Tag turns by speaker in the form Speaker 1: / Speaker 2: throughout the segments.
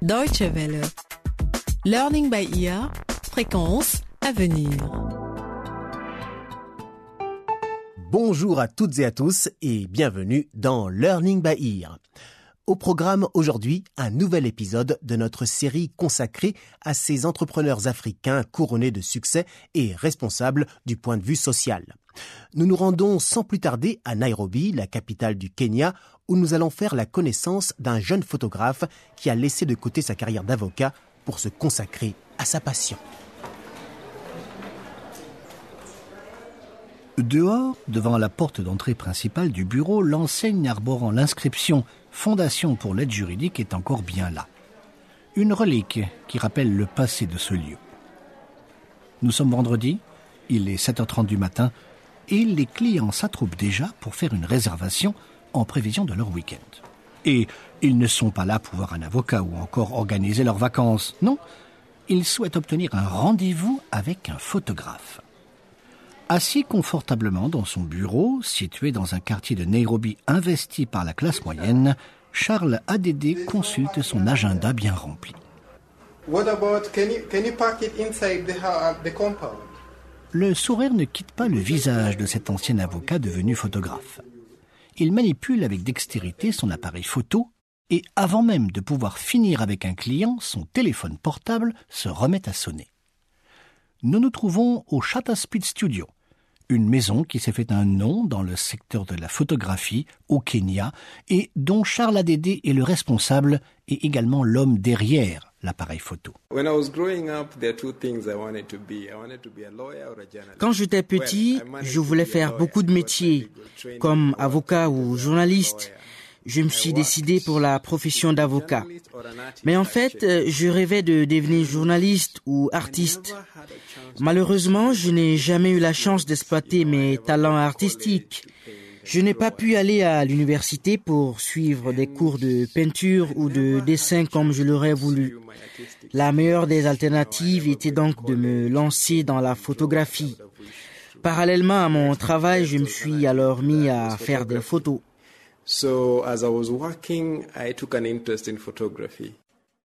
Speaker 1: Deutsche Welle. Learning by ear. Fréquence à venir.
Speaker 2: Bonjour à toutes et à tous et bienvenue dans Learning by Ear. Au programme aujourd'hui, un nouvel épisode de notre série consacrée à ces entrepreneurs africains couronnés de succès et responsables du point de vue social. Nous nous rendons sans plus tarder à Nairobi, la capitale du Kenya, où nous allons faire la connaissance d'un jeune photographe qui a laissé de côté sa carrière d'avocat pour se consacrer à sa passion.
Speaker 3: Dehors, devant la porte d'entrée principale du bureau, l'enseigne arborant l'inscription Fondation pour l'aide juridique est encore bien là. Une relique qui rappelle le passé de ce lieu. Nous sommes vendredi, il est 7h30 du matin, et les clients s'attroupent déjà pour faire une réservation en prévision de leur week-end. Et ils ne sont pas là pour voir un avocat ou encore organiser leurs vacances. Non, ils souhaitent obtenir un rendez-vous avec un photographe. Assis confortablement dans son bureau, situé dans un quartier de Nairobi investi par la classe moyenne, Charles Adédé consulte son agenda bien rempli. Le sourire ne quitte pas le visage de cet ancien avocat devenu photographe. Il manipule avec dextérité son appareil photo et avant même de pouvoir finir avec un client, son téléphone portable se remet à sonner. Nous nous trouvons au Shutter Speed Studio, une maison qui s'est fait un nom dans le secteur de la photographie au Kenya et dont Charles Adédé est le responsable et également l'homme derrière l'appareil photo.
Speaker 4: Quand j'étais petit, je voulais faire beaucoup de métiers, comme avocat ou journaliste. Je me suis décidé pour la profession d'avocat. Mais en fait, je rêvais de devenir journaliste ou artiste. Malheureusement, je n'ai jamais eu la chance d'exploiter mes talents artistiques. Je n'ai pas pu aller à l'université pour suivre des cours de peinture ou de dessin comme je l'aurais voulu. La meilleure des alternatives était donc de me lancer dans la photographie. Parallèlement à mon travail, je me suis alors mis à faire des photos.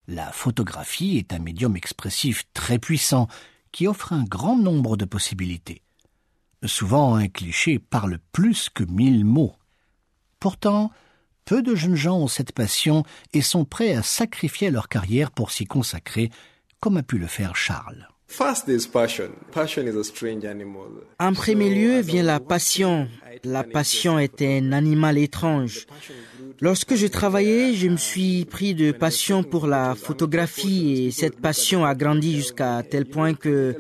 Speaker 3: La photographie est un médium expressif très puissant qui offre un grand nombre de possibilités. Souvent, un cliché parle plus que mille mots. Pourtant, peu de jeunes gens ont cette passion et sont prêts à sacrifier leur carrière pour s'y consacrer, comme a pu le faire Charles.
Speaker 4: En premier lieu vient la passion. La passion est un animal étrange. Lorsque je travaillais, je me suis pris de passion pour la photographie et cette passion a grandi jusqu'à tel point que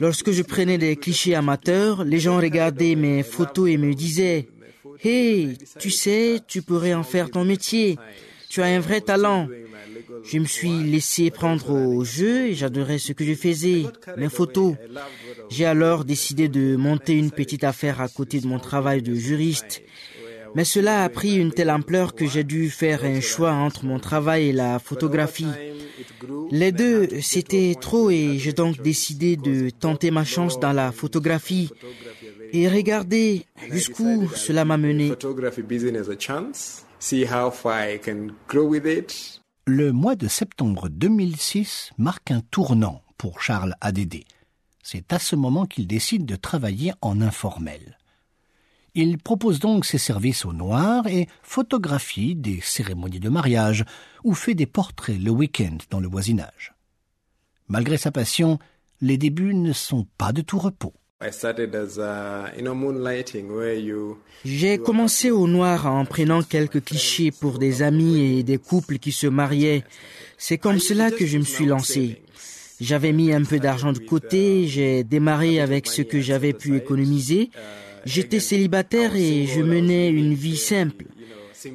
Speaker 4: lorsque je prenais des clichés amateurs, les gens regardaient mes photos et me disaient Hey, tu sais, tu pourrais en faire ton métier. Tu as un vrai talent. Je me suis laissé prendre au jeu et j'adorais ce que je faisais, mes photos. J'ai alors décidé de monter une petite affaire à côté de mon travail de juriste. Mais cela a pris une telle ampleur que j'ai dû faire un choix entre mon travail et la photographie. Les deux, c'était trop et j'ai donc décidé de tenter ma chance dans la photographie. Et regardez jusqu'où cela m'a mené.
Speaker 3: Le mois de septembre 2006 marque un tournant pour Charles Adédé. C'est à ce moment qu'il décide de travailler en informel. Il propose donc ses services au noir et photographie des cérémonies de mariage ou fait des portraits le week-end dans le voisinage. Malgré sa passion, les débuts ne sont pas de tout repos.
Speaker 4: J'ai commencé au noir en prenant quelques clichés pour des amis et des couples qui se mariaient. C'est comme cela que je me suis lancé. J'avais mis un peu d'argent de côté, j'ai démarré avec ce que j'avais pu économiser. J'étais célibataire et je menais une vie simple.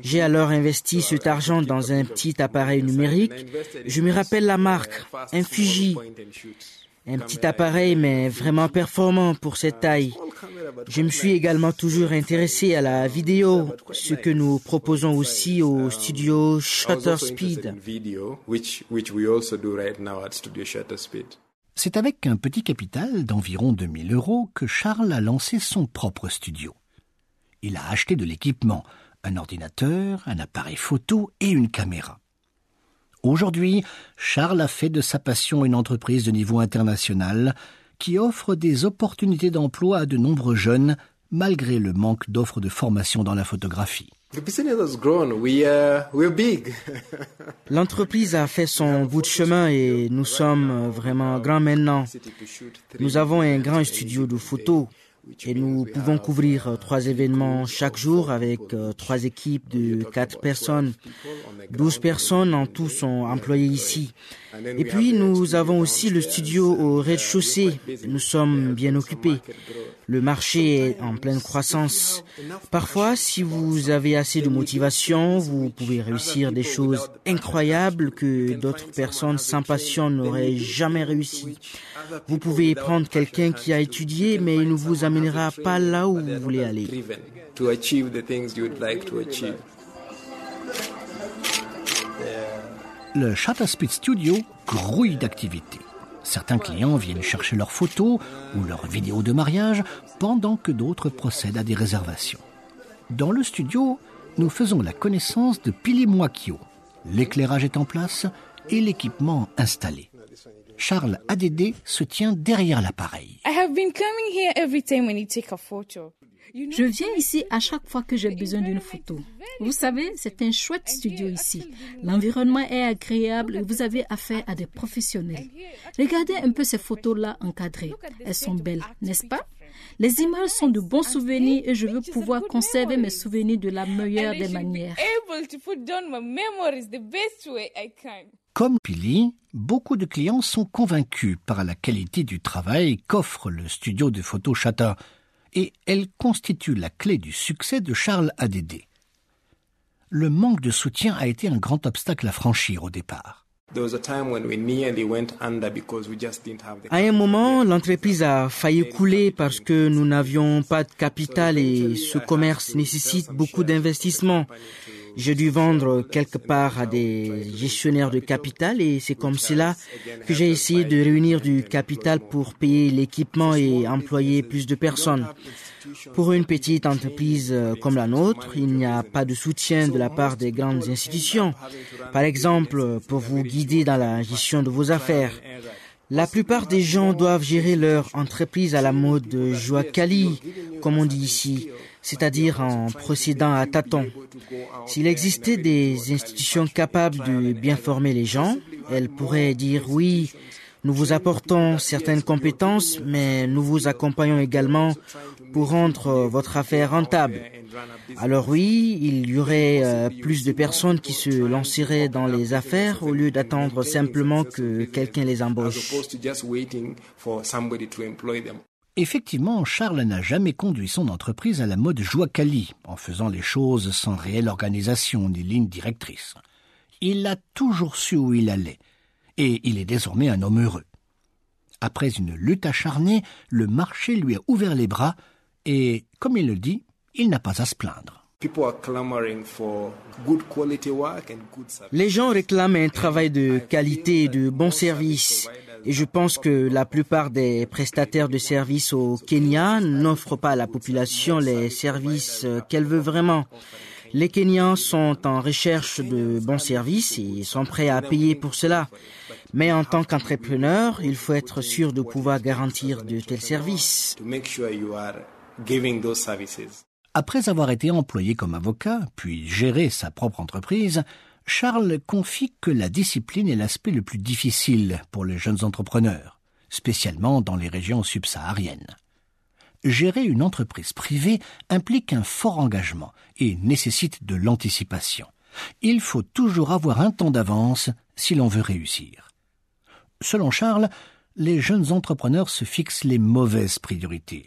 Speaker 4: J'ai alors investi cet argent dans un petit appareil numérique. Je me rappelle la marque, un Fuji. Un petit appareil, mais vraiment performant pour cette taille. Je me suis également toujours intéressé à la vidéo, ce que nous proposons aussi au studio Shutter Speed.
Speaker 3: C'est avec un petit capital d'environ 2000 euros que Charles a lancé son propre studio. Il a acheté de l'équipement, un ordinateur, un appareil photo et une caméra. Aujourd'hui, Charles a fait de sa passion une entreprise de niveau international qui offre des opportunités d'emploi à de nombreux jeunes malgré le manque d'offres de formation dans la photographie.
Speaker 4: L'entreprise a fait son bout de chemin et nous sommes vraiment grands maintenant. Nous avons un grand studio de photos et nous pouvons couvrir euh, trois événements chaque jour avec euh, trois équipes de quatre personnes. Douze personnes en tout sont employées ici. Et puis nous avons aussi le studio au rez-de-chaussée. Nous sommes bien occupés. Le marché est en pleine croissance. Parfois, si vous avez assez de motivation, vous pouvez réussir des choses incroyables que d'autres personnes sans passion n'auraient jamais réussi. Vous pouvez prendre quelqu'un qui a étudié, mais il ne vous amènera pas là où vous voulez aller.
Speaker 3: Le Speed Studio grouille d'activités. Certains clients viennent chercher leurs photos ou leurs vidéos de mariage pendant que d'autres procèdent à des réservations. Dans le studio, nous faisons la connaissance de Pili Mwakio. L'éclairage est en place et l'équipement installé. Charles ADD se tient derrière l'appareil.
Speaker 5: Je viens ici à chaque fois que j'ai besoin d'une photo. Vous savez, c'est un chouette studio ici. L'environnement est agréable et vous avez affaire à des professionnels. Regardez un peu ces photos-là encadrées. Elles sont belles, n'est-ce pas? Les images sont de bons souvenirs et je veux pouvoir conserver mes souvenirs de la meilleure des manières.
Speaker 3: Comme Pili, beaucoup de clients sont convaincus par la qualité du travail qu'offre le studio de photo Chata et elle constitue la clé du succès de Charles ADD. Le manque de soutien a été un grand obstacle à franchir au départ.
Speaker 4: À un moment, l'entreprise a failli couler parce que nous n'avions pas de capital et ce commerce nécessite beaucoup d'investissement. J'ai dû vendre quelque part à des gestionnaires de capital et c'est comme cela que j'ai essayé de réunir du capital pour payer l'équipement et employer plus de personnes. Pour une petite entreprise comme la nôtre, il n'y a pas de soutien de la part des grandes institutions. Par exemple, pour vous guider dans la gestion de vos affaires. La plupart des gens doivent gérer leur entreprise à la mode de joie Kali, comme on dit ici c'est-à-dire en procédant à tâtons. S'il existait des institutions capables de bien former les gens, elles pourraient dire oui, nous vous apportons certaines compétences, mais nous vous accompagnons également pour rendre votre affaire rentable. Alors oui, il y aurait euh, plus de personnes qui se lanceraient dans les affaires au lieu d'attendre simplement que quelqu'un les embauche.
Speaker 3: Effectivement, Charles n'a jamais conduit son entreprise à la mode Joie-Cali, en faisant les choses sans réelle organisation ni ligne directrice. Il a toujours su où il allait, et il est désormais un homme heureux. Après une lutte acharnée, le marché lui a ouvert les bras, et, comme il le dit, il n'a pas à se plaindre.
Speaker 4: Les gens réclament un travail de qualité et de bons services. Et je pense que la plupart des prestataires de services au Kenya n'offrent pas à la population les services qu'elle veut vraiment. Les Kenyans sont en recherche de bons services et sont prêts à payer pour cela. Mais en tant qu'entrepreneur, il faut être sûr de pouvoir garantir de tels services.
Speaker 3: Après avoir été employé comme avocat, puis géré sa propre entreprise, Charles confie que la discipline est l'aspect le plus difficile pour les jeunes entrepreneurs, spécialement dans les régions subsahariennes. Gérer une entreprise privée implique un fort engagement et nécessite de l'anticipation. Il faut toujours avoir un temps d'avance si l'on veut réussir. Selon Charles, les jeunes entrepreneurs se fixent les mauvaises priorités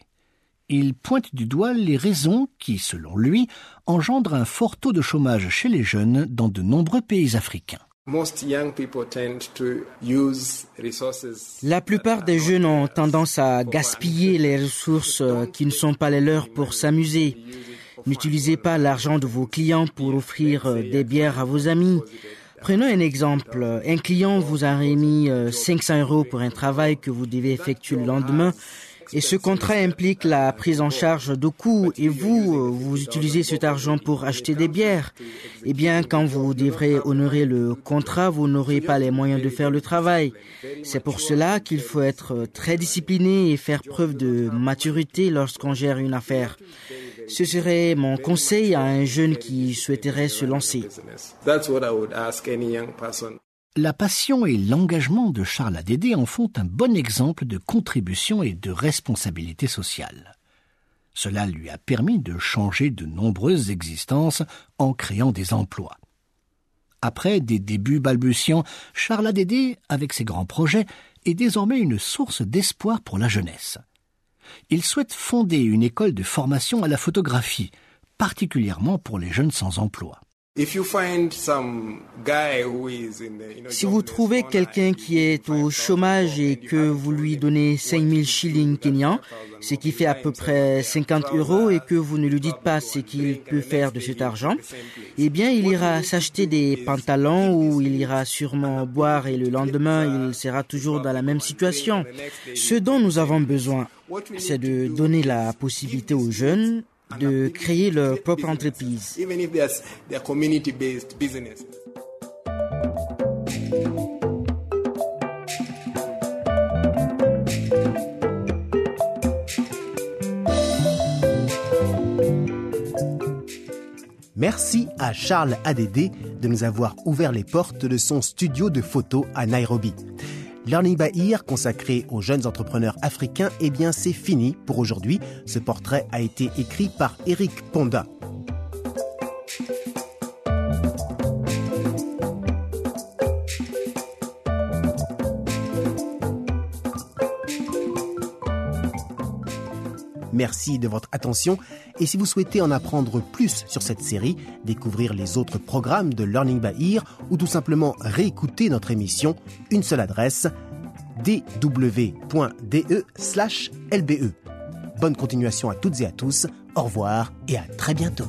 Speaker 3: il pointe du doigt les raisons qui, selon lui, engendrent un fort taux de chômage chez les jeunes dans de nombreux pays africains.
Speaker 4: La plupart des jeunes ont tendance à gaspiller les ressources qui ne sont pas les leurs pour s'amuser. N'utilisez pas l'argent de vos clients pour offrir des bières à vos amis. Prenons un exemple. Un client vous a remis 500 euh, euros pour un travail que vous devez effectuer le lendemain Et ce contrat implique la prise en charge de coûts et vous, vous utilisez cet argent pour acheter des bières. Eh bien, quand vous devrez honorer le contrat, vous n'aurez pas les moyens de faire le travail. C'est pour cela qu'il faut être très discipliné et faire preuve de maturité lorsqu'on gère une affaire. Ce serait mon conseil à un jeune qui souhaiterait se lancer.
Speaker 3: La passion et l'engagement de Charles Adédé en font un bon exemple de contribution et de responsabilité sociale. Cela lui a permis de changer de nombreuses existences en créant des emplois. Après des débuts balbutiants, Charles Adédé, avec ses grands projets, est désormais une source d'espoir pour la jeunesse. Il souhaite fonder une école de formation à la photographie, particulièrement pour les jeunes sans emploi.
Speaker 4: Si vous trouvez quelqu'un qui est au chômage et que vous lui donnez 5000 shillings kenyans, ce qui fait à peu près 50 euros, et que vous ne lui dites pas ce qu'il peut faire de cet argent, eh bien, il ira s'acheter des pantalons ou il ira sûrement boire et le lendemain, il sera toujours dans la même situation. Ce dont nous avons besoin, c'est de donner la possibilité aux jeunes de créer leur propre entreprise.
Speaker 2: Merci à Charles Adédé de nous avoir ouvert les portes de son studio de photo à Nairobi. Learning by Ear consacré aux jeunes entrepreneurs africains, eh bien c'est fini pour aujourd'hui. Ce portrait a été écrit par Eric Ponda. Merci de votre attention et si vous souhaitez en apprendre plus sur cette série, découvrir les autres programmes de Learning by Ear ou tout simplement réécouter notre émission, une seule adresse dw.de/lbe. Bonne continuation à toutes et à tous. Au revoir et à très bientôt.